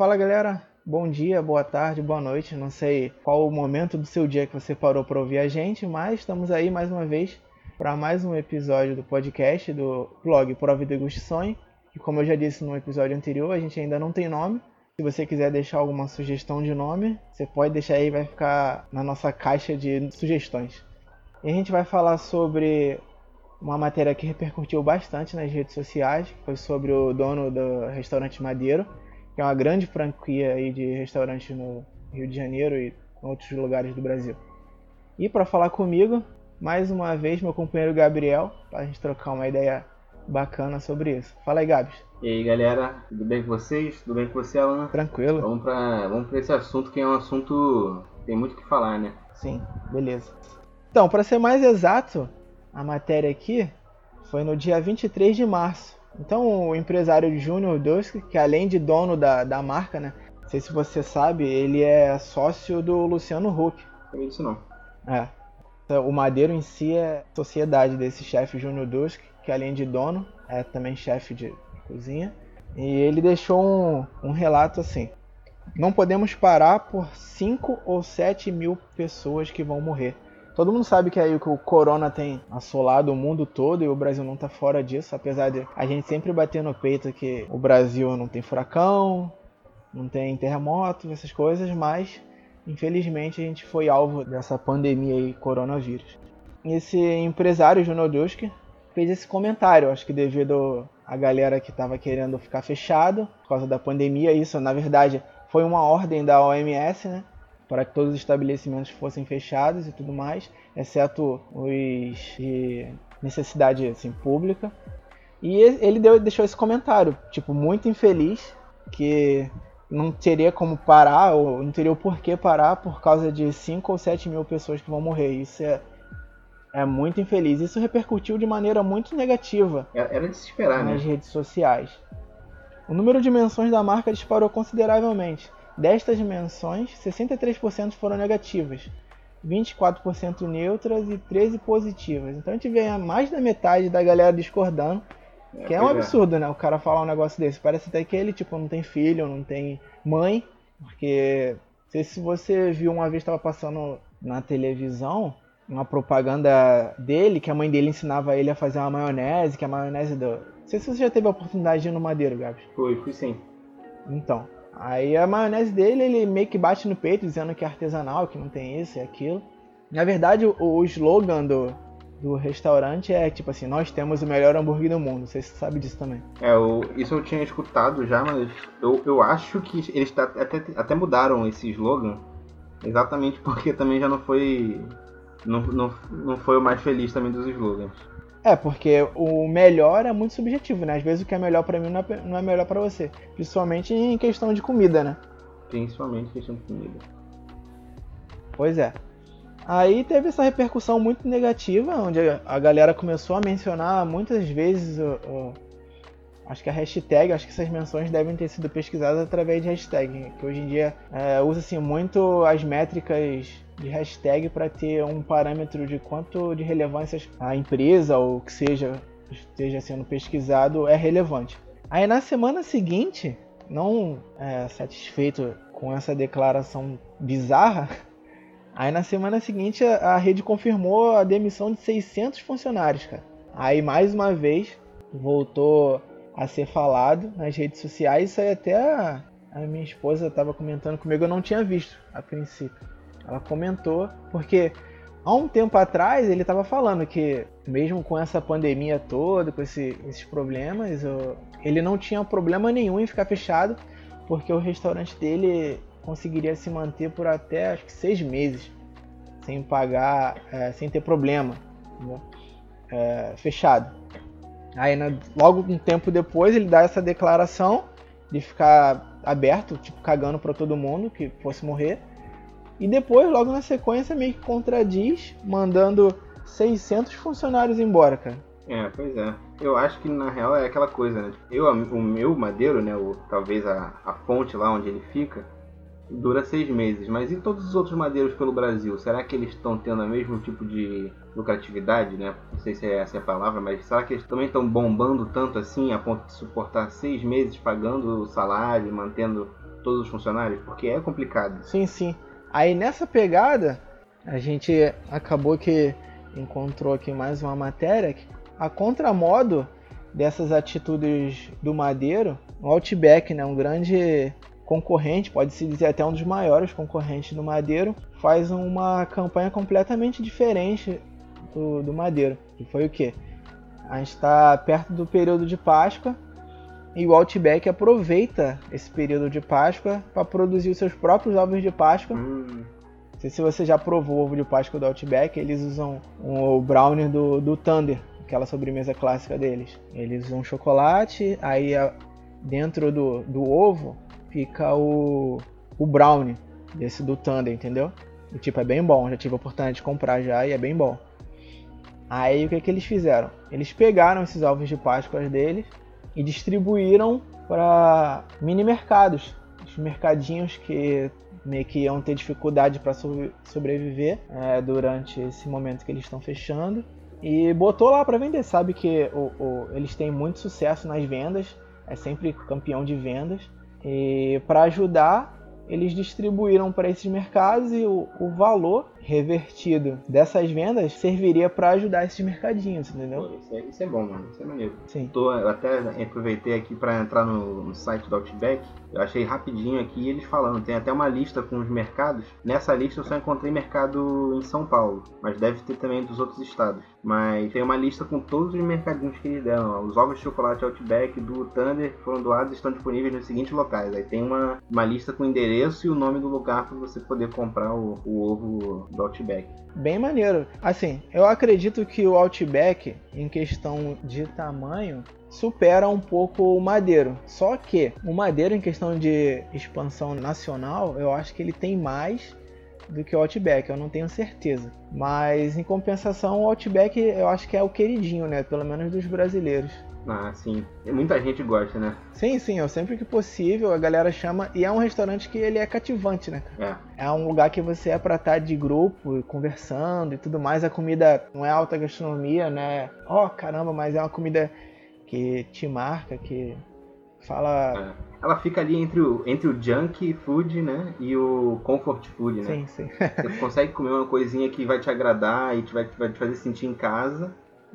Fala galera, bom dia, boa tarde, boa noite. Não sei qual o momento do seu dia que você parou para ouvir a gente, mas estamos aí mais uma vez para mais um episódio do podcast do blog Por a Vida e Sonho. E como eu já disse no episódio anterior, a gente ainda não tem nome. Se você quiser deixar alguma sugestão de nome, você pode deixar aí, vai ficar na nossa caixa de sugestões. E a gente vai falar sobre uma matéria que repercutiu bastante nas redes sociais, foi sobre o dono do restaurante Madeiro que é uma grande franquia aí de restaurantes no Rio de Janeiro e em outros lugares do Brasil. E para falar comigo, mais uma vez, meu companheiro Gabriel, para a gente trocar uma ideia bacana sobre isso. Fala aí, Gabs. E aí, galera, tudo bem com vocês? Tudo bem com você, Alan? Tranquilo. Vamos para vamos esse assunto que é um assunto tem muito o que falar, né? Sim, beleza. Então, para ser mais exato, a matéria aqui foi no dia 23 de março então, o empresário Júnior Dusk, que além de dono da, da marca, né? Não sei se você sabe, ele é sócio do Luciano Huck. Não isso não. É. Então, o Madeiro em si é sociedade desse chefe Júnior Dusk, que além de dono, é também chefe de cozinha. E ele deixou um, um relato assim: Não podemos parar por 5 ou 7 mil pessoas que vão morrer. Todo mundo sabe que aí o corona tem assolado o mundo todo e o Brasil não tá fora disso, apesar de a gente sempre bater no peito que o Brasil não tem furacão, não tem terremoto, essas coisas, mas infelizmente a gente foi alvo dessa pandemia aí, coronavírus. Esse empresário, Juno Duski, fez esse comentário, acho que devido a galera que estava querendo ficar fechado por causa da pandemia, isso na verdade foi uma ordem da OMS, né? Para que todos os estabelecimentos fossem fechados e tudo mais, exceto os de necessidade assim, pública. E ele deu, deixou esse comentário, tipo, muito infeliz, que não teria como parar, ou não teria o porquê parar por causa de 5 ou 7 mil pessoas que vão morrer. Isso é, é muito infeliz. Isso repercutiu de maneira muito negativa é, Era de se esperar, nas né? redes sociais. O número de menções da marca disparou consideravelmente. Destas menções, 63% foram negativas, 24% neutras e 13 positivas. Então a gente vê mais da metade da galera discordando, é, que é um é. absurdo, né? O cara falar um negócio desse. Parece até que ele, tipo, não tem filho, não tem mãe, porque sei se você viu uma vez estava passando na televisão uma propaganda dele, que a mãe dele ensinava ele a fazer uma maionese, que a maionese do. Não sei se você já teve a oportunidade de ir no Madeiro, Gabs. Foi, fui sim. Então, Aí a maionese dele, ele meio que bate no peito dizendo que é artesanal, que não tem isso e aquilo. Na verdade, o, o slogan do, do restaurante é tipo assim, nós temos o melhor hambúrguer do mundo. Você sabe disso também. É, eu, isso eu tinha escutado já, mas eu, eu acho que eles tá, até, até mudaram esse slogan. Exatamente porque também já não foi. Não, não, não foi o mais feliz também dos slogans. É, porque o melhor é muito subjetivo, né? Às vezes o que é melhor para mim não é melhor para você. Principalmente em questão de comida, né? Principalmente em questão de comida. Pois é. Aí teve essa repercussão muito negativa, onde a galera começou a mencionar muitas vezes o, o, acho que a hashtag, acho que essas menções devem ter sido pesquisadas através de hashtag, que hoje em dia é, usa-se muito as métricas de hashtag para ter um parâmetro de quanto de relevância a empresa ou que seja esteja sendo pesquisado é relevante. Aí na semana seguinte, não é, satisfeito com essa declaração bizarra, aí na semana seguinte a, a rede confirmou a demissão de 600 funcionários, cara. Aí mais uma vez voltou a ser falado nas redes sociais, isso aí até a, a minha esposa estava comentando comigo, eu não tinha visto a princípio. Ela comentou, porque há um tempo atrás ele estava falando que, mesmo com essa pandemia toda, com esse, esses problemas, ele não tinha problema nenhum em ficar fechado, porque o restaurante dele conseguiria se manter por até acho que seis meses, sem pagar, é, sem ter problema, é, fechado. Aí, logo um tempo depois, ele dá essa declaração de ficar aberto, tipo, cagando para todo mundo que fosse morrer. E depois, logo na sequência, meio que contradiz, mandando 600 funcionários embora, cara. É, pois é. Eu acho que na real é aquela coisa, né? Eu, o meu madeiro, né? O, talvez a, a fonte lá onde ele fica, dura seis meses. Mas e todos os outros madeiros pelo Brasil? Será que eles estão tendo o mesmo tipo de lucratividade, né? Não sei se é essa a palavra, mas será que eles também estão bombando tanto assim a ponto de suportar seis meses pagando o salário, mantendo todos os funcionários? Porque é complicado. Sim, sim. Aí nessa pegada, a gente acabou que encontrou aqui mais uma matéria que a contramodo dessas atitudes do Madeiro, o Outback, né, um grande concorrente, pode-se dizer até um dos maiores concorrentes do Madeiro, faz uma campanha completamente diferente do, do Madeiro. E foi o que? A gente está perto do período de Páscoa e o Outback aproveita esse período de Páscoa para produzir os seus próprios ovos de Páscoa. Hum. Não sei se você já provou o ovo de Páscoa do Outback, eles usam o brownie do, do Thunder, aquela sobremesa clássica deles. Eles usam chocolate, aí dentro do, do ovo fica o, o brownie desse do Thunder, entendeu? O tipo é bem bom, já tive a oportunidade de comprar já e é bem bom. Aí o que, que eles fizeram? Eles pegaram esses ovos de Páscoa deles e distribuíram para mini mercados, os mercadinhos que meio que iam ter dificuldade para sobreviver é, durante esse momento que eles estão fechando. E botou lá para vender. Sabe que o, o, eles têm muito sucesso nas vendas, é sempre campeão de vendas. E para ajudar eles distribuíram para esses mercados e o, o, valor revertido dessas vendas serviria para ajudar esses mercadinhos, entendeu? Pô, isso, é, isso, é, bom, mano. Isso é maneiro. Sim. Tô, eu até aproveitei aqui para entrar no, no, site do Outback. Eu achei rapidinho aqui eles falando. Tem até uma lista com os mercados. Nessa lista eu só encontrei mercado em São Paulo, mas deve ter também dos outros estados. Mas tem uma lista com todos os mercadinhos que eles deram. Os ovos de chocolate Outback do Thunder foram doados e estão disponíveis nos seguintes locais. Aí tem uma, uma lista com o endereço e o nome do lugar para você poder comprar o, o ovo do Outback. Bem maneiro. Assim, eu acredito que o Outback, em questão de tamanho, supera um pouco o Madeiro. Só que o Madeiro, em questão de expansão nacional, eu acho que ele tem mais do que o Outback, eu não tenho certeza. Mas em compensação, o Outback eu acho que é o queridinho, né? Pelo menos dos brasileiros. Ah, sim. Muita gente gosta, né? Sim, sim. Eu sempre que possível a galera chama. E é um restaurante que ele é cativante, né? É. É um lugar que você é pra estar de grupo, conversando e tudo mais. A comida não é alta gastronomia, né? Ó, oh, caramba, mas é uma comida que te marca, que fala. É ela fica ali entre o, entre o junk food, né? E o comfort food, né? Sim, sim. Você consegue comer uma coisinha que vai te agradar e te vai, vai te fazer sentir em casa.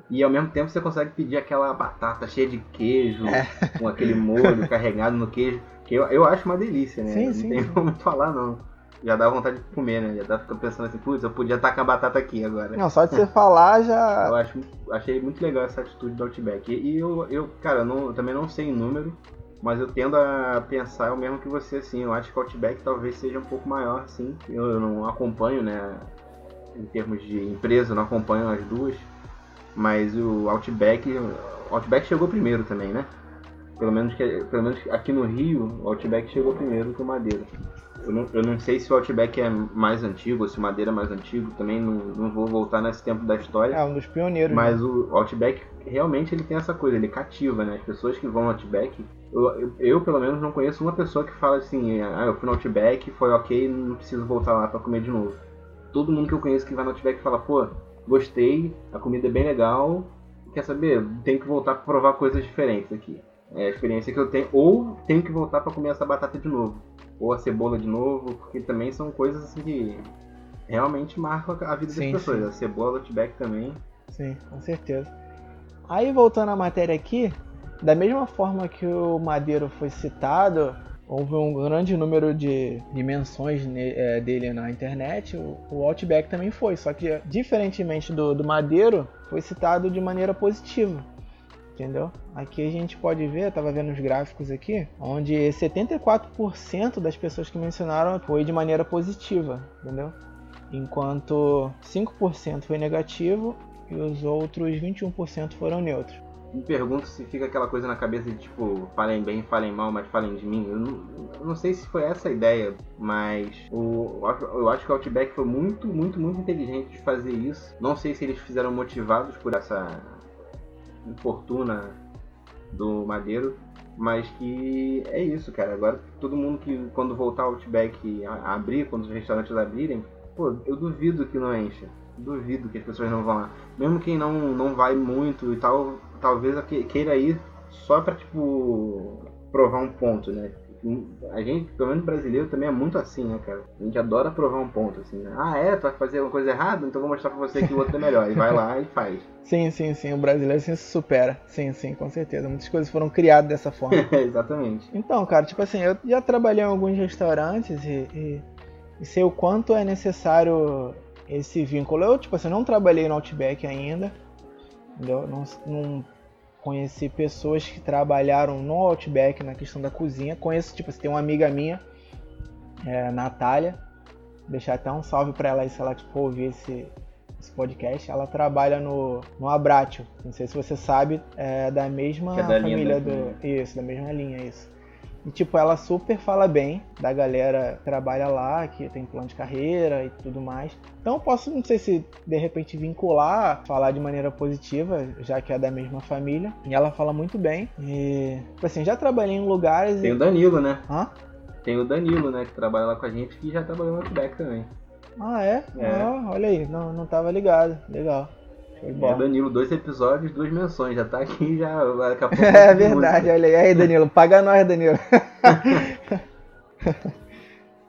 E ao mesmo tempo você consegue pedir aquela batata cheia de queijo, é. com aquele molho carregado no queijo, que eu, eu acho uma delícia, né? Sim, não sim, tem sim. como falar, não. Já dá vontade de comer, né? Já dá fica pensando assim, putz, eu podia estar com a batata aqui agora. Não, só de você falar já. Eu acho, achei muito legal essa atitude do Outback. E, eu, eu, cara, não, eu também não sei em número, mas eu tendo a pensar o mesmo que você, assim. Eu acho que o Outback talvez seja um pouco maior, sim. Eu, eu não acompanho, né? Em termos de empresa, eu não acompanho as duas. Mas o Outback. O Outback chegou primeiro também, né? Pelo menos, que, pelo menos aqui no Rio, o Outback chegou primeiro que o Madeira. Eu não, eu não sei se o Outback é mais antigo, ou se o Madeira é mais antigo, também não, não vou voltar nesse tempo da história. É, um dos pioneiros. Mas né? o Outback realmente ele tem essa coisa, ele cativa, né? As pessoas que vão no Outback, eu, eu, eu, pelo menos não conheço uma pessoa que fala assim, ah, eu fui no Outback, foi ok, não preciso voltar lá para comer de novo. Todo mundo que eu conheço que vai no Outback fala, pô, gostei, a comida é bem legal, quer saber, tem que voltar para provar coisas diferentes aqui. É a experiência que eu tenho, ou tenho que voltar para comer essa batata de novo ou a cebola de novo, porque também são coisas assim que realmente marcam a vida sim, das pessoas. Sim. A cebola, o Outback também. Sim, com certeza. Aí voltando à matéria aqui, da mesma forma que o Madeiro foi citado, houve um grande número de, de menções ne, é, dele na internet, o, o, Outback também foi, só que diferentemente do, do Madeiro, foi citado de maneira positiva entendeu? Aqui a gente pode ver, eu tava vendo os gráficos aqui, onde 74% das pessoas que mencionaram foi de maneira positiva, entendeu? Enquanto 5% foi negativo e os outros 21% foram neutros. Me pergunto se fica aquela coisa na cabeça de tipo, falem bem, falem mal, mas falem de mim. Eu não, eu não sei se foi essa a ideia, mas o, eu acho que o Outback foi muito, muito, muito inteligente de fazer isso. Não sei se eles fizeram motivados por essa infortuna do Madeiro, mas que é isso, cara. Agora todo mundo que quando voltar ao Outback a, abrir, quando os restaurantes abrirem, pô, eu duvido que não encha. Duvido que as pessoas não vão lá. Mesmo quem não, não vai muito e tal, talvez queira ir só pra, tipo, provar um ponto, né? A gente, pelo menos brasileiro, também é muito assim, né, cara? A gente adora provar um ponto, assim, né? Ah, é? Tu vai fazer uma coisa errada? Então vou mostrar pra você que o outro é melhor. E vai lá e faz. Sim, sim, sim. O brasileiro assim, se supera. Sim, sim, com certeza. Muitas coisas foram criadas dessa forma. Exatamente. Então, cara, tipo assim, eu já trabalhei em alguns restaurantes e, e, e sei o quanto é necessário esse vínculo. Eu, tipo assim, não trabalhei no Outback ainda. Entendeu? Não, não conheci pessoas que trabalharam no Outback na questão da cozinha. Conheço, tipo, tem uma amiga minha, é, Natália. Deixar até um salve pra ela aí se ela tipo, ouvir esse, esse podcast. Ela trabalha no, no Abratio. Não sei se você sabe, é da mesma é da família do. Isso, da mesma linha, isso. E, tipo, ela super fala bem da galera que trabalha lá, que tem plano de carreira e tudo mais. Então, eu posso, não sei se de repente vincular, falar de maneira positiva, já que é da mesma família. E ela fala muito bem. E, tipo assim, já trabalhei em lugares. Tem e... o Danilo, né? Hã? Tem o Danilo, né? Que trabalha lá com a gente, que já trabalhou no Outback também. Ah, é? É. Ah, olha aí, não, não tava ligado. Legal. É, bola. Danilo, dois episódios, duas menções. Já tá aqui, já. Daqui a pouco. É verdade, olha aí. Aí, Danilo, paga nós, Danilo.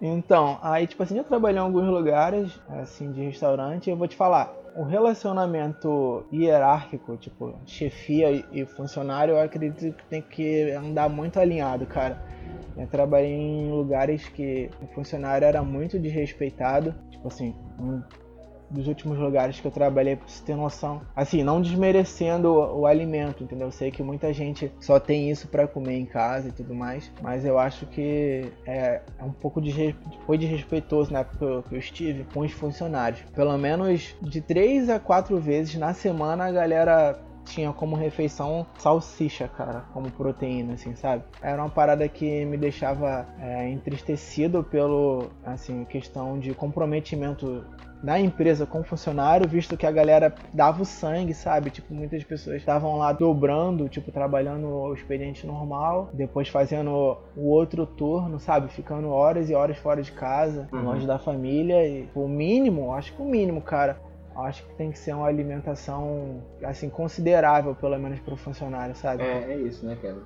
então, aí, tipo assim, eu trabalhei em alguns lugares, assim, de restaurante, e eu vou te falar, o relacionamento hierárquico, tipo, chefia e- e funcionário, eu acredito que tem que andar muito alinhado, cara. Eu trabalhei em lugares que o funcionário era muito desrespeitado, tipo assim, um dos últimos lugares que eu trabalhei, pra você ter noção. Assim, não desmerecendo o, o alimento, entendeu? Eu sei que muita gente só tem isso pra comer em casa e tudo mais, mas eu acho que é, é um pouco de foi desrespeitoso na época que eu, que eu estive com os funcionários. Pelo menos de três a quatro vezes na semana a galera tinha como refeição salsicha, cara, como proteína, assim, sabe? Era uma parada que me deixava é, entristecido pelo, assim, questão de comprometimento na empresa com funcionário, visto que a galera dava o sangue, sabe? Tipo, muitas pessoas estavam lá dobrando, tipo, trabalhando o expediente normal, depois fazendo o outro turno, sabe? Ficando horas e horas fora de casa, Uhum. longe da família. E o mínimo, acho que o mínimo, cara, acho que tem que ser uma alimentação, assim, considerável, pelo menos para o funcionário, sabe? É, é isso, né, cara?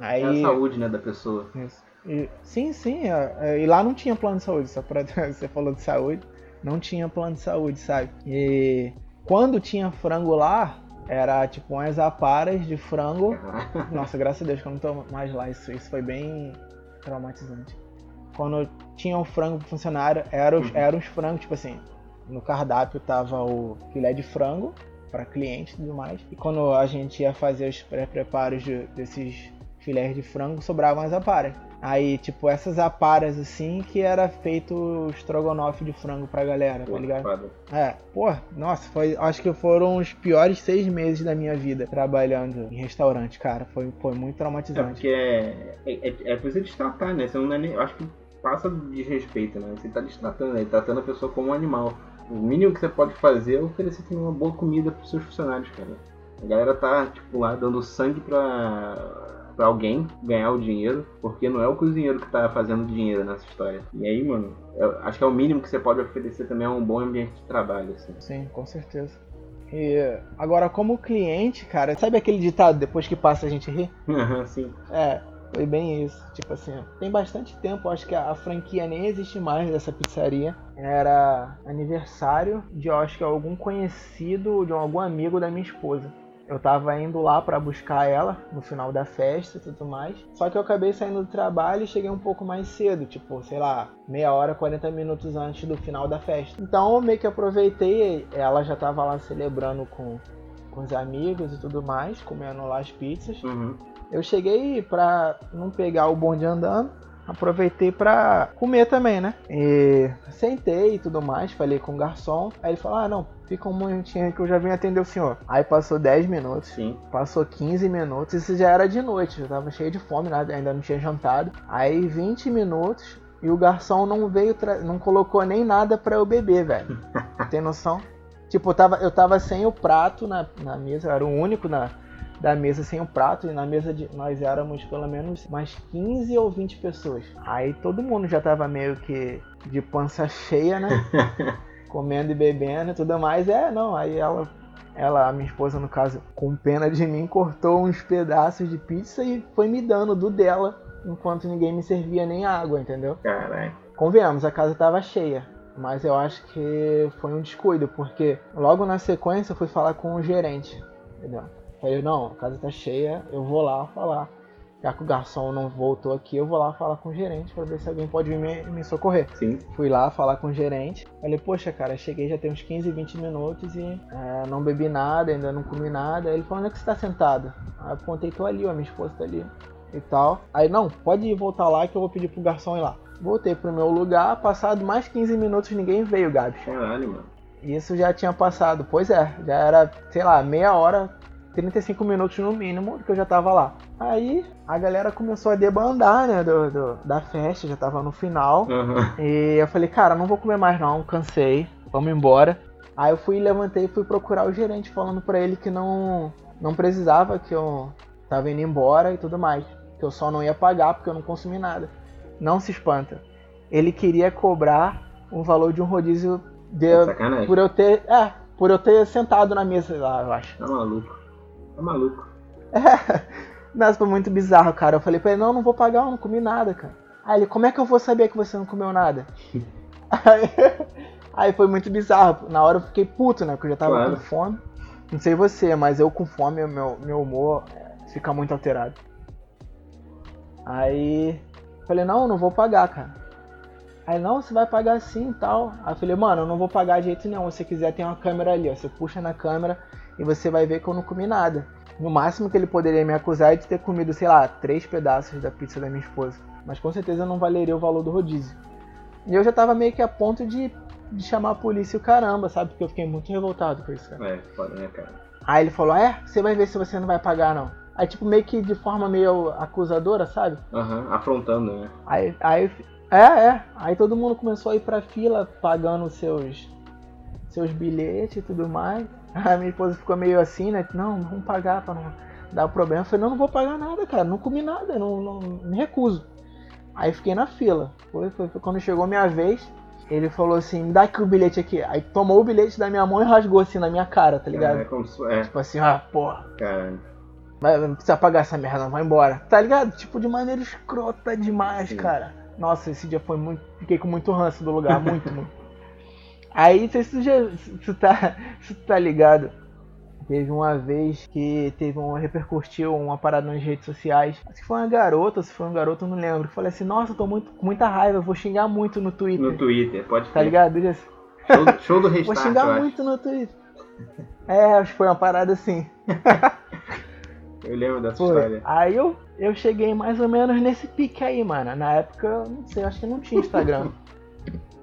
Aí... É a saúde, né, da pessoa. Isso. E- sim, sim. é, é, e lá não tinha plano de saúde, só pra você falou de saúde. Não tinha plano de saúde, sabe? E quando tinha frango lá, era tipo umas aparas de frango. Nossa, graças a Deus que eu não tô mais lá. Isso, isso foi bem traumatizante. Quando tinha o frango pro funcionário, eram os, Uhum. eram os frangos, tipo assim, no cardápio tava o filé de frango para cliente e tudo mais. E quando a gente ia fazer os pré-preparos de- desses filés de frango, sobravam as aparas. Aí, tipo, essas aparas assim que era feito estrogonofe de frango pra galera, Pô, tá ligado? foda. É, pô, nossa, foi, acho que foram os piores seis meses da minha vida trabalhando em restaurante, cara. Foi, foi muito É traumatizante. porque é, é, é, é destratar, né? Você não é nem, acho que passa de desrespeito, né? Você tá destratando, né? tratando a pessoa como um animal. O mínimo que você pode fazer é oferecer também uma boa comida pros seus funcionários, cara. A galera tá, tipo, lá dando sangue pra, pra alguém ganhar o dinheiro, porque não é o cozinheiro que tá fazendo dinheiro nessa história. E aí, mano, eu acho que é o mínimo que você pode oferecer também é um bom ambiente de trabalho, assim. Sim, com certeza. E agora, como cliente, cara, sabe aquele ditado, depois que passa a gente ri? Sim. É, foi bem isso. Tipo assim, tem bastante tempo, acho que a, a franquia nem existe mais dessa pizzaria. Era aniversário de, acho que algum conhecido, de algum amigo da minha esposa. Eu tava indo lá pra buscar ela no final da festa e tudo mais. Só que eu acabei saindo do trabalho e cheguei um pouco mais cedo, tipo, sei lá, meia hora, 40 minutos antes do final da festa. Então eu meio que aproveitei, ela já tava lá celebrando com, com os amigos e tudo mais, comendo lá as pizzas. Uhum. Eu cheguei pra não pegar o bonde andando, aproveitei pra comer também, né? E sentei e tudo mais, falei com o garçom. Aí ele falou: Ah, não, fica um momentinho aí que eu já vim atender o senhor. Aí passou 10 minutos. Sim. Passou 15 minutos, isso já era de noite, eu tava cheio de fome, ainda não tinha jantado. Aí 20 minutos e o garçom não veio, não colocou nem nada pra eu beber, velho. Tem noção? Tipo, eu tava, eu tava sem o prato na, na mesa, eu era o único na, da mesa sem o prato, e na mesa de nós éramos pelo menos umas 15 ou 20 pessoas. Aí todo mundo já tava meio que de pança cheia, né? Comendo e bebendo e tudo mais. É, não, aí ela ela, a minha esposa, no caso, com pena de mim, cortou uns pedaços de pizza e foi me dando do dela enquanto ninguém me servia nem água, entendeu? Caralho. Convenhamos, a casa tava cheia. Mas eu acho que foi um descuido, porque logo na sequência eu fui falar com o gerente, entendeu? Falei, não, a casa tá cheia, eu vou lá falar. Já que o garçom não voltou aqui, eu vou lá falar com o gerente para ver se alguém pode vir me, me, socorrer. Sim. Fui lá falar com o gerente. Falei, poxa, cara, cheguei já tem uns 15, 20 minutos e é, não bebi nada, ainda não comi nada. Ele falou, onde é que você tá sentado? Aí eu apontei, tô ali, ó, minha esposa tá ali e tal. Aí, não, pode ir voltar lá que eu vou pedir pro garçom ir lá. Voltei pro meu lugar, passado mais 15 minutos ninguém veio, Gabs. Caralho, mano. Isso já tinha passado. Pois é, já era, sei lá, meia hora, 35 minutos no mínimo que eu já tava lá. Aí a galera começou a debandar, né, do, do da festa, já tava no final. Uhum. E eu falei, cara, não vou comer mais não, cansei, vamos embora. Aí eu fui, levantei e fui procurar o gerente, falando pra ele que não, não precisava, que eu tava indo embora e tudo mais. Que eu só não ia pagar porque eu não consumi nada. Não se espanta. Ele queria cobrar o valor de um rodízio de, Sacanagem. por eu ter. É, por eu ter sentado na mesa lá, eu acho. Tá maluco. Tá maluco. É. Nossa, foi muito bizarro, cara. Eu falei pra ele, não, não vou pagar, eu não comi nada, cara. Aí ele, como é que eu vou saber que você não comeu nada? aí, aí foi muito bizarro. Na hora eu fiquei puto, né? Porque eu já tava Claro. com fome. Não sei você, mas eu com fome, meu, meu humor é, fica muito alterado. Aí falei, não, não vou pagar, cara. Aí, não, você vai pagar sim e tal. Aí eu falei, mano, eu não vou pagar de jeito nenhum. Se você quiser, tem uma câmera ali, ó. Você puxa na câmera e você vai ver que eu não comi nada. No máximo que ele poderia me acusar é de ter comido, sei lá, três pedaços da pizza da minha esposa. Mas com certeza não valeria o valor do rodízio. E eu já tava meio que a ponto de, de chamar a polícia e o caramba, sabe? Porque eu fiquei muito revoltado com isso, cara. É, foda, né, cara? Aí ele falou, é, você vai ver se você não vai pagar, não. Aí, tipo, meio que de forma meio acusadora, sabe? Aham, afrontando, né? Aí, aí, é, é. Aí todo mundo começou a ir pra fila pagando seus, seus bilhetes e tudo mais. A minha esposa ficou meio assim, né? Não, vamos pagar pra não dar problema. Eu falei, não, não vou pagar nada, cara. Não comi nada, não, não me recuso. Aí fiquei na fila. Foi, foi, foi quando chegou a minha vez. Ele falou assim, me dá aqui o bilhete aqui. Aí tomou o bilhete da minha mão e rasgou assim na minha cara, tá ligado? É, como se... é, Tipo assim, ah, porra. cara. Vai, não precisa pagar essa merda, não, vai embora. Tá ligado? Tipo, de maneira escrota demais, Sim. cara. Nossa, esse dia foi muito. Fiquei com muito ranço do lugar, muito, muito. Aí, não sei se tu, já, se tu tá, se tu tá ligado. Teve uma vez que teve um repercutiu uma parada nas redes sociais. Acho que foi uma garota, se foi um garoto, eu não lembro. Falei assim, nossa, eu tô muito, com muita raiva, vou xingar muito no Twitter. No Twitter, pode Tá ligado? Disse, Show, show do Vou restart, xingar eu acho. muito no Twitter. É, acho que foi uma parada assim. Eu lembro dessa Foi. história. Aí eu, eu cheguei mais ou menos nesse pique aí, mano. Na época, eu não sei, acho que não tinha Instagram.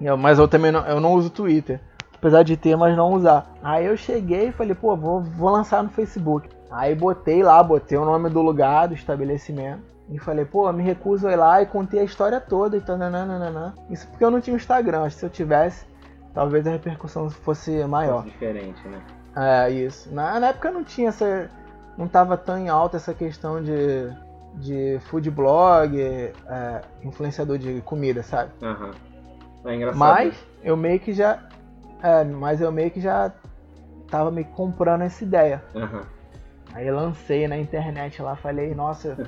Eu- mas eu também não, eu não uso Twitter. Apesar de ter, mas não usar. Aí eu cheguei e falei, pô, vou, vou lançar no Facebook. Aí botei lá, botei o nome do lugar, do estabelecimento. E falei, pô, me recuso a ir lá e contei a história toda e tal, nananana. Isso porque eu não tinha Instagram. Acho que se eu tivesse, talvez a repercussão fosse maior. Diferente, né? É, isso. Na, na época não tinha essa. Não tava tão em alta essa questão de, de food blog, é, influenciador de comida, sabe? Aham. É engraçado. Mas eu meio que já. É, mas eu meio que já tava me comprando essa ideia. Aham. Aí lancei na internet lá, falei, nossa.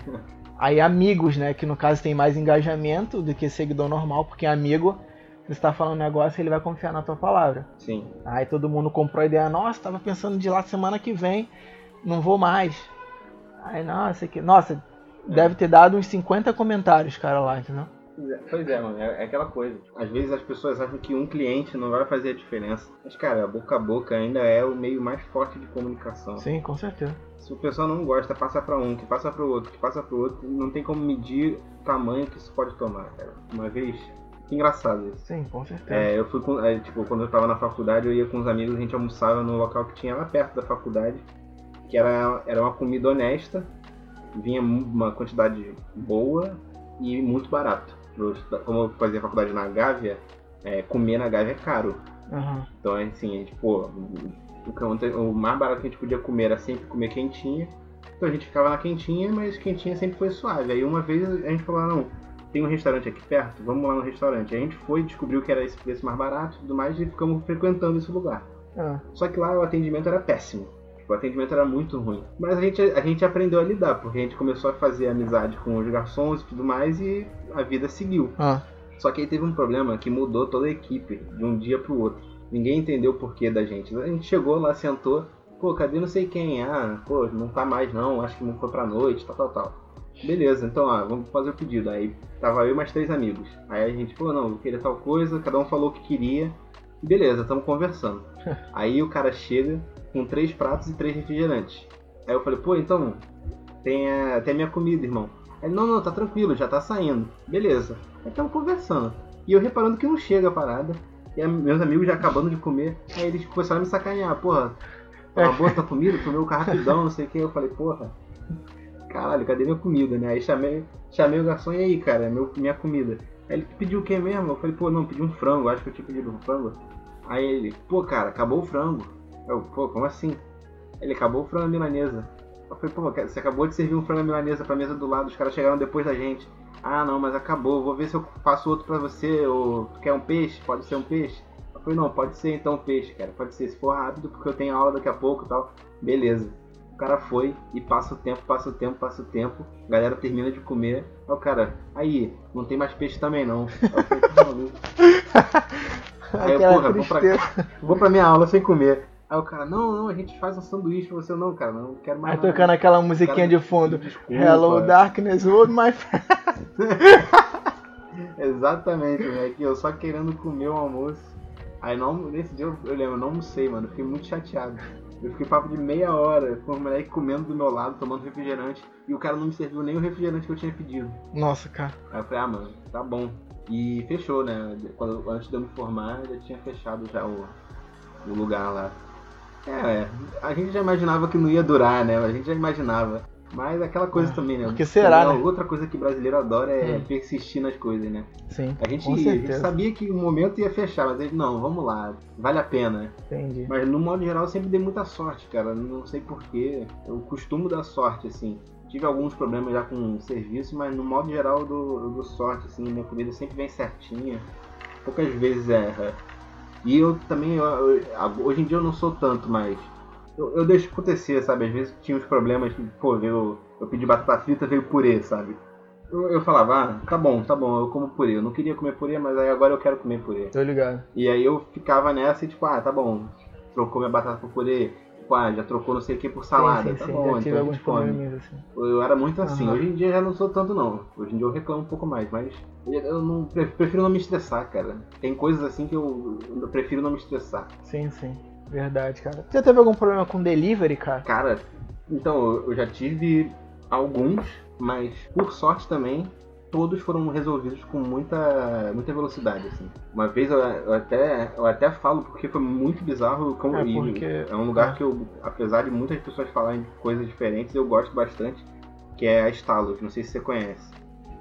Aí amigos, né? Que no caso tem mais engajamento do que seguidor normal, porque amigo, você tá falando um negócio, ele vai confiar na tua palavra. Sim. Aí todo mundo comprou a ideia, nossa, tava pensando de ir lá semana que vem, não vou mais. Aí, nossa, que. Nossa, deve ter dado uns 50 comentários, cara, lá, entendeu? Pois é, é, mano, é, é aquela coisa. Às vezes as pessoas acham que um cliente não vai fazer a diferença. Mas, cara, boca a boca ainda é o meio mais forte de comunicação. Sim, com certeza. Se o pessoal não gosta, passa pra um, que passa pro outro, que passa pro outro, não tem como medir o tamanho que isso pode tomar, cara. Uma vez. Que engraçado isso. Sim, com certeza. É, eu fui com. é, tipo, quando eu tava na faculdade, eu ia com os amigos, a gente almoçava no local que tinha lá perto da faculdade, que era, era uma comida honesta, vinha uma quantidade boa e muito barato. Como eu fazia faculdade na Gávea, é, comer na Gávea é caro. Aham. Então, assim, a gente, pô, o, mais barato que a gente podia comer era sempre comer quentinha. Então a gente ficava na quentinha, mas quentinha sempre foi suave. Aí uma vez a gente falou, ah, não, tem um restaurante aqui perto, vamos lá no restaurante. Aí a gente foi, descobriu que era esse preço mais barato e tudo mais, e ficamos frequentando esse lugar. Ah, Só que lá o atendimento era péssimo. O atendimento era muito ruim. Mas a gente, a gente aprendeu a lidar, porque a gente começou a fazer amizade com os garçons e tudo mais e a vida seguiu. Ah, Só que aí teve um problema que mudou toda a equipe de um dia pro outro. Ninguém entendeu o porquê da gente. A gente chegou lá, sentou, pô, cadê não sei quem? Ah, pô, não tá mais não, acho que não foi pra noite, tal, tal, tal. Beleza, então, ó, vamos fazer o pedido. Aí tava eu e mais três amigos. Aí a gente, pô, não, eu queria tal coisa, cada um falou o que queria. Beleza, estamos conversando. Aí o cara chega com três pratos e três refrigerantes. Aí eu falei, pô, então, tem a, tem a minha comida, irmão. Aí, não, não, tá tranquilo, já tá saindo. Beleza. Aí tamo conversando. E eu reparando que não chega a parada. E meus amigos já acabando de comer. Aí eles começaram a me sacanear, porra. Tá uma boa tua comida, comeu o rapidão, não sei o que. Eu falei, porra. Caralho, cadê minha comida, né? Aí chamei, chamei o garçom, e aí, cara, meu, minha comida. Aí ele pediu o que mesmo? Eu falei, pô, não, pedi um frango, acho que eu tinha pedido um frango. Aí ele, pô, cara, acabou o frango. Eu, pô, como assim? Ele acabou o frango milanesa. Eu falei, pô, você acabou de servir um frango milanesa pra mesa do lado, os caras chegaram depois da gente. Ah, não, mas acabou, vou ver se eu faço outro pra você, ou tu quer um peixe? Pode ser um peixe? Eu falei, não, pode ser então peixe, cara, pode ser, se for rápido, porque eu tenho aula daqui a pouco e tal. Beleza. O cara foi e passa o tempo, passa o tempo, passa o tempo, a galera termina de comer. Aí o cara, aí, não tem mais peixe também não. Aí eu falei, tá maluco. Aí eu, porra, vou pra, vou pra minha aula sem comer. Aí o cara, não, não, a gente faz um sanduíche pra você. Não, cara, não quero mais Aí nada. tocando aquela musiquinha de fundo. Desculpa. Hello Darkness, hold my friend. Exatamente, moleque. Eu só querendo comer o almoço. Aí não, nesse dia eu, eu lembro, eu não almocei, mano. Fiquei muito chateado. Eu fiquei papo de meia hora com o moleque comendo do meu lado, tomando refrigerante. E o cara não me serviu nem o refrigerante que eu tinha pedido. Nossa, cara. Aí eu falei, ah, mano, tá bom. E fechou, né? Quando, antes de eu me formar, já tinha fechado já o, o lugar lá. É, a gente já imaginava que não ia durar, né? A gente já imaginava. Mas aquela coisa É, também, né? porque será, Outra- né? Outra coisa que brasileiro adora é Hum. persistir nas coisas, né? Sim, A gente, a gente sabia que o momento ia fechar, mas a gente, não, vamos lá, vale a pena. Entendi. Mas no modo geral eu sempre dei muita sorte, cara. Não sei porquê. Eu costumo dar sorte, assim. Tive alguns problemas já com o serviço, mas no modo geral eu dou, eu dou sorte, assim. Minha comida sempre vem certinha. Poucas vezes erra. E eu também, eu- eu- hoje em dia eu não sou tanto, mas eu, eu deixo acontecer, sabe? Às vezes tinha uns problemas, que, pô, eu, eu pedi batata frita, veio purê, sabe? Eu, eu falava, ah, tá bom, tá bom, eu como purê. Eu não queria comer purê, mas aí agora eu quero comer purê. Tô ligado. E aí eu ficava nessa e tipo, ah, tá bom, trocou minha batata por purê, tipo, ah, já trocou não sei o que por salada, sim, sim, tá sim. bom, então a gente come. assim. Eu era muito assim, Aham. hoje em dia já não sou tanto não. Hoje em dia eu reclamo um pouco mais, mas eu não pre- prefiro não me estressar, cara. Tem coisas assim que eu, eu prefiro não me estressar. Sim, sim. Verdade, cara. Você teve algum problema com delivery, cara? Cara, então eu já tive alguns, mas por sorte também todos foram resolvidos com muita muita velocidade assim. Uma vez eu, eu até eu até falo porque foi muito bizarro como É, porque- é um lugar é. que eu apesar de muitas pessoas falarem coisas diferentes, eu gosto bastante, que é a Stalos, não sei se você conhece.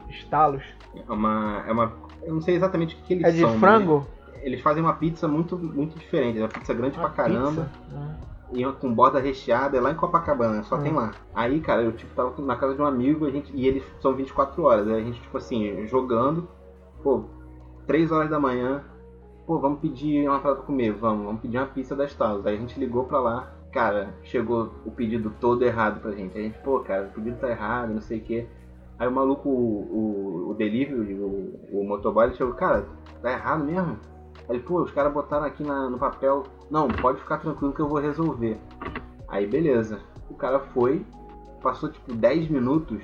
Estalos. É uma é uma eu não sei exatamente o que eles É de são. frango? Eles fazem uma pizza muito muito diferente, é uma pizza grande Uma pra caramba pizza? Ah. E com borda recheada, é lá em Copacabana, só Hum. tem lá. Aí, cara, eu tipo, tava na casa de um amigo a gente, e eles são 24 horas. Aí a gente, tipo assim, jogando, pô, 3 horas da manhã, pô, vamos pedir uma parada pra comer, vamos, vamos pedir uma pizza das Talos. Aí a gente ligou pra lá, cara, chegou o pedido todo errado pra gente. A gente, pô, cara, o pedido tá errado, não sei o quê. Aí o maluco, o, o, o delivery, o, o motoboy, ele chegou, cara, tá errado mesmo? Aí ele, pô, os caras botaram aqui na- no papel, não, pode ficar tranquilo que eu vou resolver. Aí beleza. O cara foi, passou tipo 10 minutos,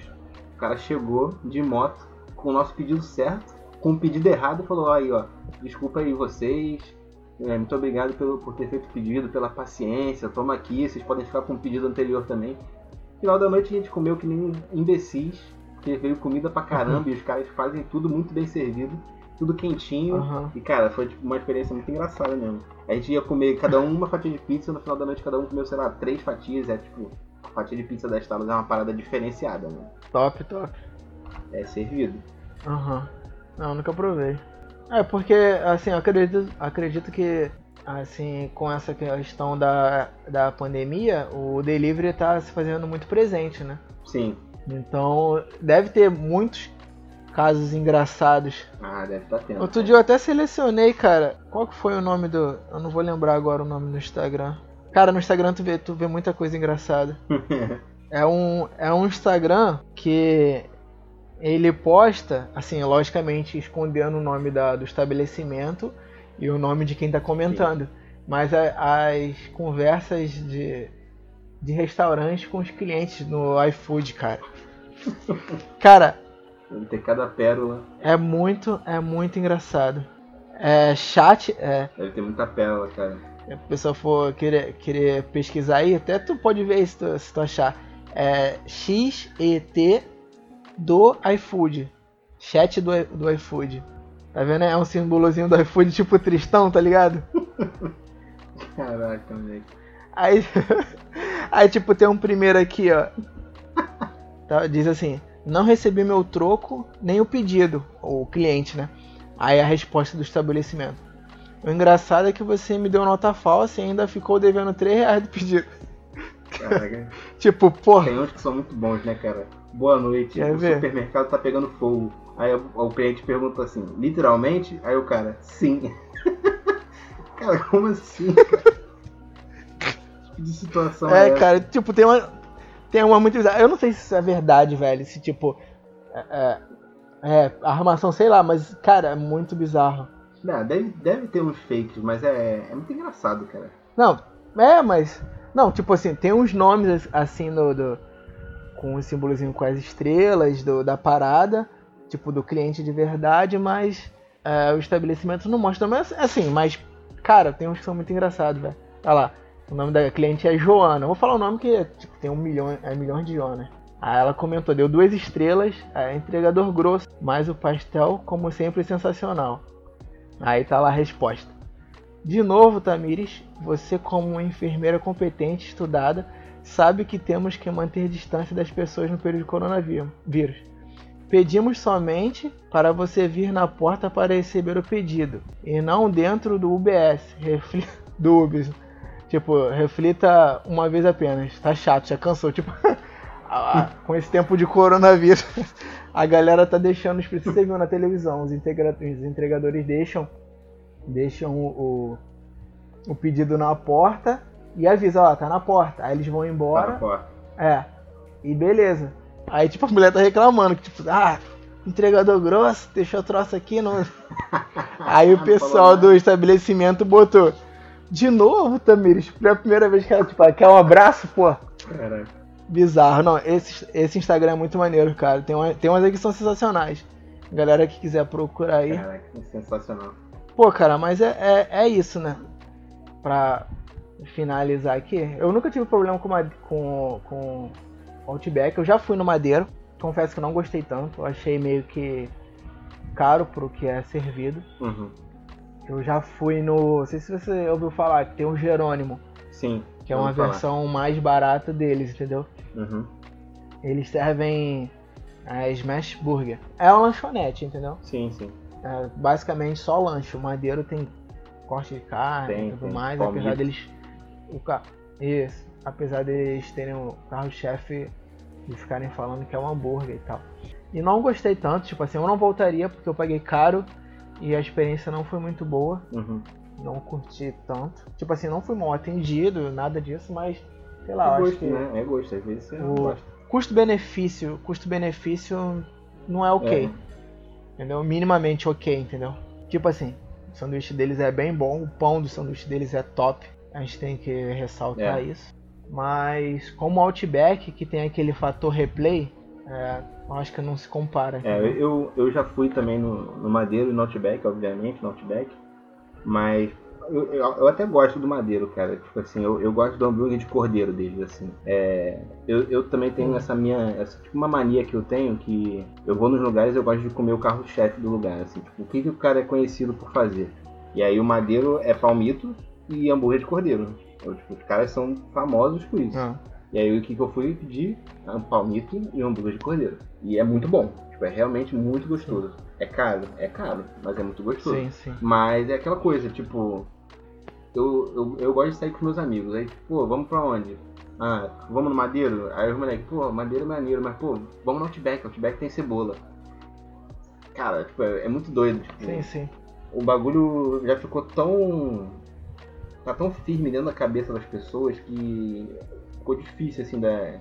o cara chegou de moto com o nosso pedido certo, com o pedido errado e falou, aí ó, desculpa aí vocês, é, muito obrigado pelo, por ter feito o pedido, pela paciência, toma aqui, vocês podem ficar com o pedido anterior também. Final da noite a gente comeu que nem imbecis, porque veio comida pra caramba e os caras fazem tudo muito bem servido, tudo quentinho. Aham. E cara, foi tipo, uma experiência muito engraçada mesmo. A gente ia comer cada um uma fatia de pizza, no final da noite cada um comeu, sei lá, três fatias. É tipo, a fatia de pizza das talas é uma parada diferenciada, né? Top, top. É servido. Aham. Não, nunca provei. É, porque, assim, eu acredito, acredito que, assim, com essa questão da, da pandemia, o delivery tá se fazendo muito presente, né? Sim. Então, deve ter muitos casos engraçados. Ah, deve estar tendo. Outro dia eu até selecionei, cara. Qual que foi o nome do. Eu não vou lembrar agora o nome do Instagram. Cara, no Instagram tu vê, tu vê muita coisa engraçada. é, um, é um Instagram que ele posta, assim, logicamente escondendo o nome da, do estabelecimento e o nome de quem tá comentando. Sim. Mas a, as conversas de, de restaurante com os clientes no iFood, cara. cara. Deve ter cada pérola. É muito, é muito engraçado. É chat. É, Deve ter muita pérola, cara. Se a pessoa for querer, querer pesquisar aí, até tu pode ver se tu, se tu achar. É XET do iFood. Chat do, do iFood. Tá vendo? É um símbolozinho do iFood tipo Tristão, tá ligado? Caraca, moleque. Aí, aí, tipo, tem um primeiro aqui, ó. Tá, diz assim: Não recebi meu troco nem o pedido, o cliente, né? Aí a resposta do estabelecimento. O engraçado é que você me deu nota falsa e ainda ficou devendo 3 reais do pedido. Caraca. tipo, porra. Tem uns que são muito bons, né, cara? Boa noite. Quer o ver? supermercado tá pegando fogo. Aí o, cliente pergunta assim, literalmente? Aí o cara, sim. cara, como assim, cara? que de situação é, É, cara, tipo, tem uma. Tem uma muito. Eu não sei se isso é verdade, velho. Se tipo. É, é, é, armação, sei lá, mas, cara, é muito bizarro. Não, deve, deve ter uns fakes, mas é, é muito engraçado, cara. Não, é, mas. Não, tipo assim, tem uns nomes assim no, do. Com o símbolozinho com as estrelas do, da parada, tipo do cliente de verdade, mas é, o estabelecimento não mostra. Mas assim, mas, cara, tem uns que são muito engraçados, velho. Olha lá. O nome da cliente é Joana. Vou falar o nome que tipo, tem um milhão, é milhões de Joana. Aí ela comentou, deu duas estrelas, é entregador grosso, mas o pastel, como sempre, sensacional. Aí tá lá a resposta. De novo, Tamires, você como uma enfermeira competente, estudada, sabe que temos que manter distância das pessoas no período de coronavírus. Pedimos somente para você vir na porta para receber o pedido e não dentro do UBS, do UBS. Tipo, reflita uma vez apenas. Tá chato, já cansou. Tipo, com esse tempo de coronavírus, a galera tá deixando, os você viu na televisão, os, os entregadores deixam deixam o, o, o, pedido na porta e avisa, ó, tá na porta. Aí eles vão embora. Tá na porta. É. E beleza. Aí tipo a mulher tá reclamando, que tipo, ah, entregador grosso, deixou o troço aqui no. Aí o pessoal do estabelecimento botou. De novo, Tamires, foi a primeira vez que ela, tipo, quer um abraço, pô. Caraca. Bizarro. Não, esse, esse Instagram é muito maneiro, cara. Tem, uma, tem umas aqui que são sensacionais. Galera que quiser procurar aí. Caraca, sensacional. Pô, cara, mas é, é, é, isso, né? Pra finalizar aqui, eu nunca tive problema com, com, com Outback. Eu já fui no Madeiro. Confesso que não gostei tanto. Eu achei meio que caro pro que é servido. Uhum. Eu já fui no. Não sei se você ouviu falar que tem o Jerônimo. Sim. Que é uma versão falar. mais barata deles, entendeu? Uhum. Eles servem a Smash Burger. É uma lanchonete, entendeu? Sim, sim. É basicamente só lanche. O Madeiro tem corte de carne e tudo tem. mais, Palmito. apesar deles. O ca... Isso. Apesar deles terem o carro-chefe de ficarem falando que é um hambúrguer e tal. E não gostei tanto, tipo assim, eu não voltaria porque eu paguei caro e a experiência não foi muito boa. Uhum. Não curti tanto. Tipo assim, não fui mal atendido, nada disso, mas sei lá, é gosto, acho que. Né? É gosto, às vezes você não gosta. custo-benefício, custo-benefício não é ok. É. Entendeu? Minimamente ok, entendeu? Tipo assim, o sanduíche deles é bem bom, o pão do sanduíche deles é top. A gente tem que ressaltar É. isso. Mas como o Outback, que tem aquele fator replay, é, eu acho que não se compara. É, eu, eu já fui também no, no Madeiro e no Outback, obviamente, no Outback. Mas eu, eu, eu até gosto do Madeiro, cara. Tipo assim, eu, eu gosto do hambúrguer de cordeiro deles, assim. É, eu, eu também tenho Hum. essa minha. Essa, tipo, uma mania que eu tenho que eu vou nos lugares e eu gosto de comer o carro-chefe do lugar, assim. Tipo, o que, que o cara é conhecido por fazer? E aí o Madeiro é palmito e hambúrguer de cordeiro. Então, tipo, os caras são famosos por isso. Ah, E aí o que, que eu fui pedir? Um palmito e um hambúrguer de cordeiro. E é muito bom. Tipo, é realmente muito gostoso. É caro? É caro, mas é muito gostoso. sim, sim. Mas é aquela coisa, tipo. Eu, eu, eu gosto de sair com meus amigos. Aí, pô, vamos pra onde? Ah, vamos no Madeiro? Aí os moleques, pô, Madeiro é maneiro, mas pô, vamos no Outback. Outback tem cebola. Cara, tipo, é, é muito doido. Tipo, Sim, sim. o bagulho já ficou tão tá tão firme dentro da cabeça das pessoas que ficou difícil, assim, da...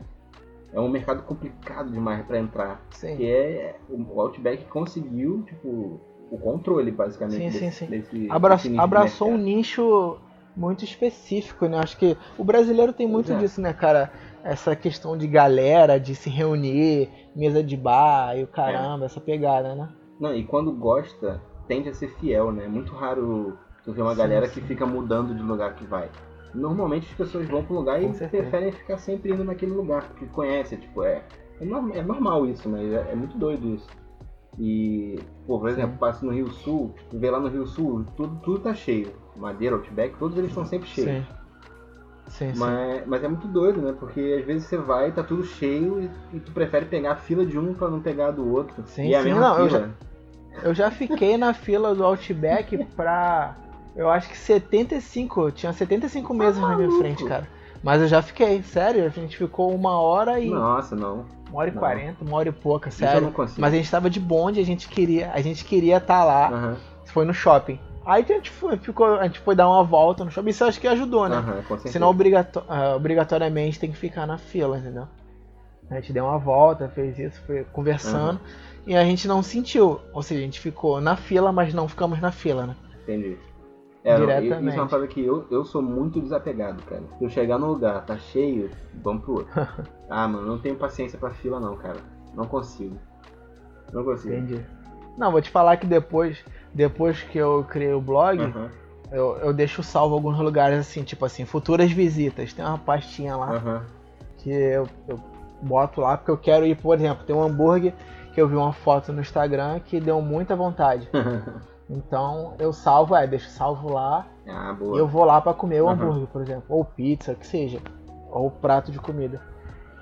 é um mercado complicado demais para entrar. Sim. Que é, o Outback conseguiu, tipo, o controle, basicamente, Sim, desse, sim. desse- Abra- desse abraçou um nicho muito específico, né? Acho que o brasileiro tem muito é. disso, né, cara? Essa questão de galera, de se reunir, mesa de bar e o caramba, essa pegada, né? Não, e quando gosta, tende a ser fiel, né? É muito raro tu ver uma Sim, galera sim. que fica mudando de lugar que vai. Normalmente as pessoas vão pro lugar Com e preferem ficar sempre indo naquele lugar, porque conhece, tipo, é, é, norm- é normal isso, mas é, é muito doido isso. E, pô, por exemplo, passa no Rio Sul, tu vê lá no Rio Sul, tudo, tudo tá cheio. Madeira, Outback, todos eles estão sempre cheios. Sim. Sim, sim. Mas, mas é muito doido, né? Porque às vezes você vai e tá tudo cheio e, e tu prefere pegar a fila de um pra não pegar a do outro. Sim, e é a sim, mesma não, eu fila. Eu já fiquei na fila do Outback pra. Eu acho que 75. Tinha 75 mesas na minha maluco. frente, cara. Mas eu já fiquei, sério. A gente ficou uma hora e. Nossa, não. Uma hora e quarenta, uma hora e pouca, Isso eu sério. não consigo. Mas a gente tava de bonde, a gente queria. A gente queria estar lá. Aham, Foi no shopping. Aí a gente foi, ficou, a gente foi dar uma volta no shopping. Isso eu acho que ajudou, né? com certeza. Senão obrigato- ah, obrigatoriamente tem que ficar na fila, entendeu? A gente deu uma volta, fez isso, foi conversando. E a gente não sentiu. Ou seja, a gente ficou na fila, mas não ficamos na fila, né? Entendi. É, Diretamente. isso é uma parada que eu, eu sou muito desapegado, cara. Se eu chegar no lugar, tá cheio, vamos pro outro. ah, mano, não tenho paciência pra fila não, cara. Não consigo. Não consigo. Entendi. Não, vou te falar que depois, depois que eu criei o blog, Aham, eu, eu deixo salvo alguns lugares assim, tipo assim, futuras visitas. Tem uma pastinha lá aham. que eu, eu boto lá porque eu quero ir, por exemplo, tem um hambúrguer que eu vi uma foto no Instagram que deu muita vontade. Então eu salvo, é, deixo salvo lá ah, e eu vou lá pra comer o Aham. hambúrguer, por exemplo, ou pizza, o que seja, ou prato de comida.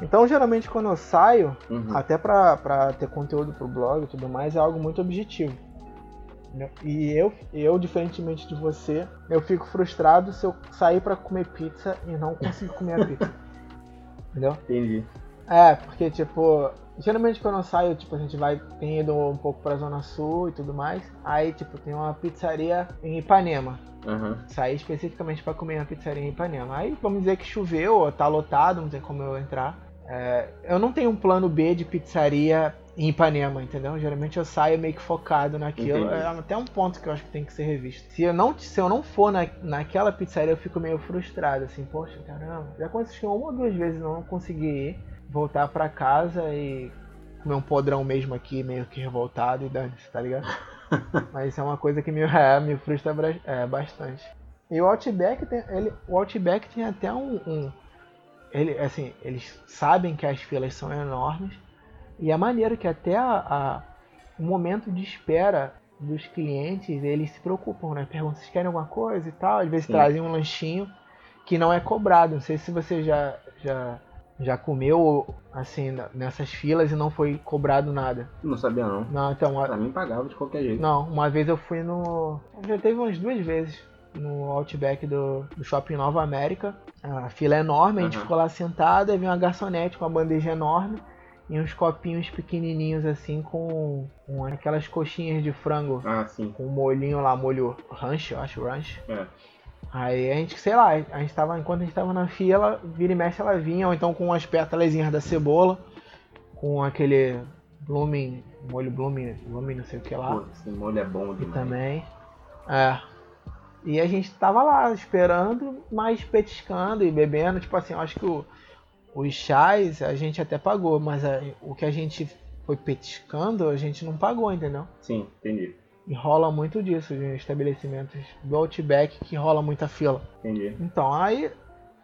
Então geralmente quando eu saio, Uhum. até pra, pra ter conteúdo pro blog e tudo mais, é algo muito objetivo. Entendeu? E eu, eu, diferentemente de você, eu fico frustrado se eu sair pra comer pizza e não conseguir comer a pizza. Entendeu? Entendi. É, porque tipo, geralmente quando eu saio, tipo, a gente vai ido um pouco pra Zona Sul e tudo mais. Aí, tipo, tem uma pizzaria em Ipanema. Aham. Saí especificamente pra comer uma pizzaria em Ipanema. Aí vamos dizer que choveu, ou tá lotado, não tem como eu entrar. É, eu não tenho um plano B de pizzaria em Ipanema, entendeu? Geralmente eu saio meio que focado naquilo. Entendi. É até um ponto que eu acho que tem que ser revisto. Se eu não, se eu não for na, naquela pizzaria, eu fico meio frustrado, assim, poxa, caramba. Já aconteceu uma ou duas vezes não consegui ir, voltar pra casa e comer um podrão mesmo aqui, meio que revoltado e dane-se, tá ligado? Mas isso é uma coisa que me, é, me frustra é, bastante. E o Outback tem, ele, o Outback tem até um, um- ele, assim, eles sabem que as filas são enormes e é maneiro que até a, a- o momento de espera dos clientes eles se preocupam, né? Perguntam se querem alguma coisa e tal. Às vezes Sim. trazem um lanchinho que não é cobrado. Não sei se você já já já comeu assim nessas filas e não foi cobrado nada. Não sabia não. Não, então a- Pra mim pagava de qualquer jeito. não, uma vez eu fui no. Já teve umas duas vezes no Outback do, do Shopping Nova América. A fila é enorme, a gente ficou lá sentado, aí veio uma garçonete com uma bandeja enorme e uns copinhos pequenininhos assim com, com aquelas coxinhas de frango Ah, sim. com um molhinho lá, molho ranch, eu acho, ranch. É. Aí a gente, sei lá, a gente tava, enquanto a gente tava na fila, vira e mexe ela vinha, ou então com as pétalazinhas da cebola, com aquele blooming, molho blooming, blooming não sei o que lá Pô, esse molho é bom demais. também. É. E a gente tava lá esperando, mas petiscando e bebendo. Tipo assim, eu acho que o- os chás a gente até pagou, mas a- o que a gente foi petiscando a gente não pagou, entendeu? Sim, entendi. E rola muito disso em estabelecimentos do Outback que rola muita fila. Entendi. Então, aí.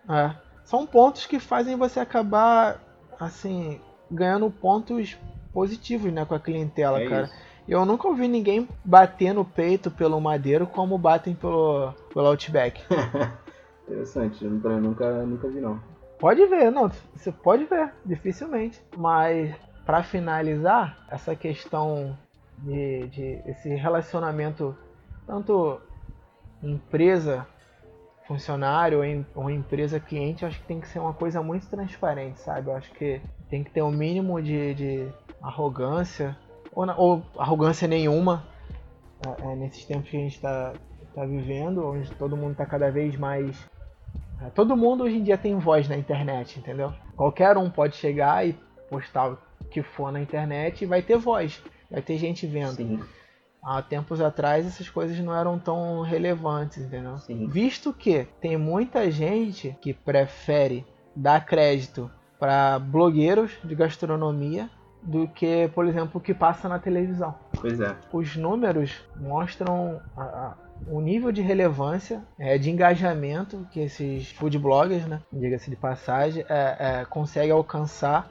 É, são pontos que fazem você acabar, assim, ganhando pontos positivos né, com a clientela, É cara. isso. Eu nunca ouvi ninguém bater no peito pelo Madeiro como batem pelo, pelo Outback. Interessante, eu também nunca, nunca vi não. Pode ver, não, você pode ver, dificilmente. Mas pra finalizar, essa questão de, de esse relacionamento tanto empresa funcionário ou, em- ou empresa cliente, acho que tem que ser uma coisa muito transparente, sabe? Eu acho que tem que ter um mínimo de, de arrogância ou, na- ou arrogância nenhuma é, é, nesses tempos que a gente está está vivendo, onde todo mundo está cada vez mais. É, todo mundo hoje em dia tem voz na internet, entendeu? Qualquer um pode chegar e postar o que for na internet e vai ter voz, vai ter gente vendo. Sim. Há tempos atrás essas coisas não eram tão relevantes, entendeu? Sim. Visto que tem muita gente que prefere dar crédito para blogueiros de gastronomia do que, por exemplo, o que passa na televisão. Pois é. Os números mostram a, a, o nível de relevância, é, de engajamento que esses food bloggers, né, diga-se de passagem, é, é, conseguem alcançar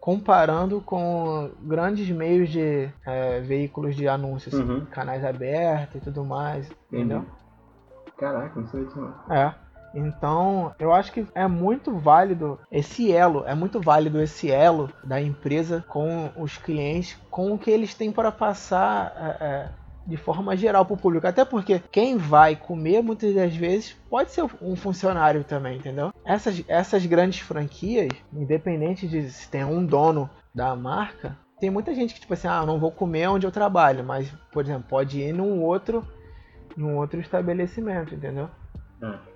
comparando com grandes meios de é, veículos de anúncios, uhum. canais abertos e tudo mais, entendeu? Caraca, não sei disso não. É. Então, eu acho que é muito válido esse elo, é muito válido esse elo da empresa com os clientes, com o que eles têm para passar é, é, de forma geral para o público. Até porque quem vai comer muitas das vezes pode ser um funcionário também, entendeu? Essas, essas grandes franquias, independente de se tem um dono da marca, tem muita gente que tipo assim, ah, não vou comer onde eu trabalho, mas por exemplo, pode ir num outro num outro estabelecimento, entendeu? É.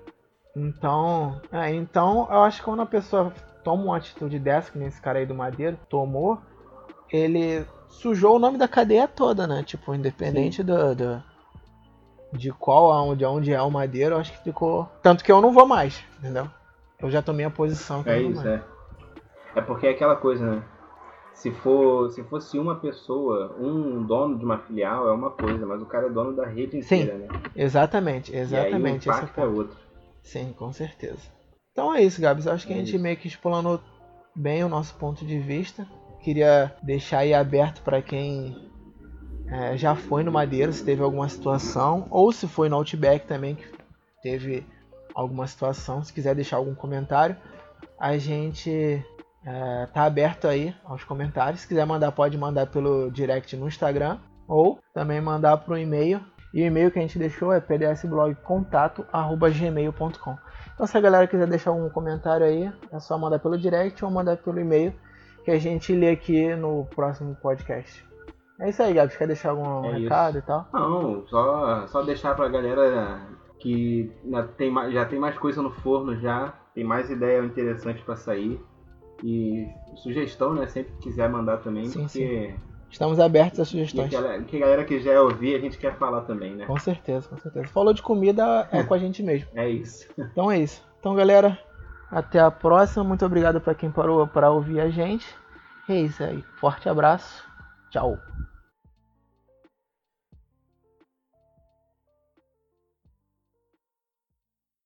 Então, é, então eu acho que quando a pessoa toma uma atitude dessa, que nesse cara aí do Madeiro tomou, ele sujou o nome da cadeia toda, né? Tipo, independente do, do, de qual, aonde, aonde é o Madeiro, eu acho que ficou. Tanto que eu não vou mais, entendeu? Eu já tomei a posição. é isso, é. É porque é aquela coisa, né? Se, for, se fosse uma pessoa, um dono de uma filial é uma coisa, mas o cara é dono da rede inteira, Sim, né? Exatamente, exatamente. E aí o impacto é outro. Sim, com certeza. Então é isso, Gabs. Acho que é a gente isso. meio que explanou bem o nosso ponto de vista. Queria deixar aí aberto para quem é, já foi no Madeira, se teve alguma situação, ou se foi no Outback também, que teve alguma situação. Se quiser deixar algum comentário, a gente é, tá aberto aí aos comentários. Se quiser mandar, pode mandar pelo direct no Instagram ou também mandar para o e-mail. E o e-mail que a gente deixou é pdsblogcontato@gmail.com. Então se a galera quiser deixar algum comentário aí, é só mandar pelo direct ou mandar pelo e-mail que a gente lê aqui no próximo podcast. É isso aí, Gabs. Quer deixar algum é recado isso. e tal? Não, só, só deixar pra galera que tem, já tem mais coisa no forno já, tem mais ideia interessante para sair. E sugestão, né? Sempre que quiser mandar também, sim, porque. Sim. Estamos abertos a sugestões. Que a, que a galera quiser ouvir, a gente quer falar também, né? Com certeza, com certeza. Falou de comida, é com a gente mesmo. É isso. Então é isso. Então, galera, até a próxima. Muito obrigado para quem parou para ouvir a gente. É isso aí. Forte abraço. Tchau.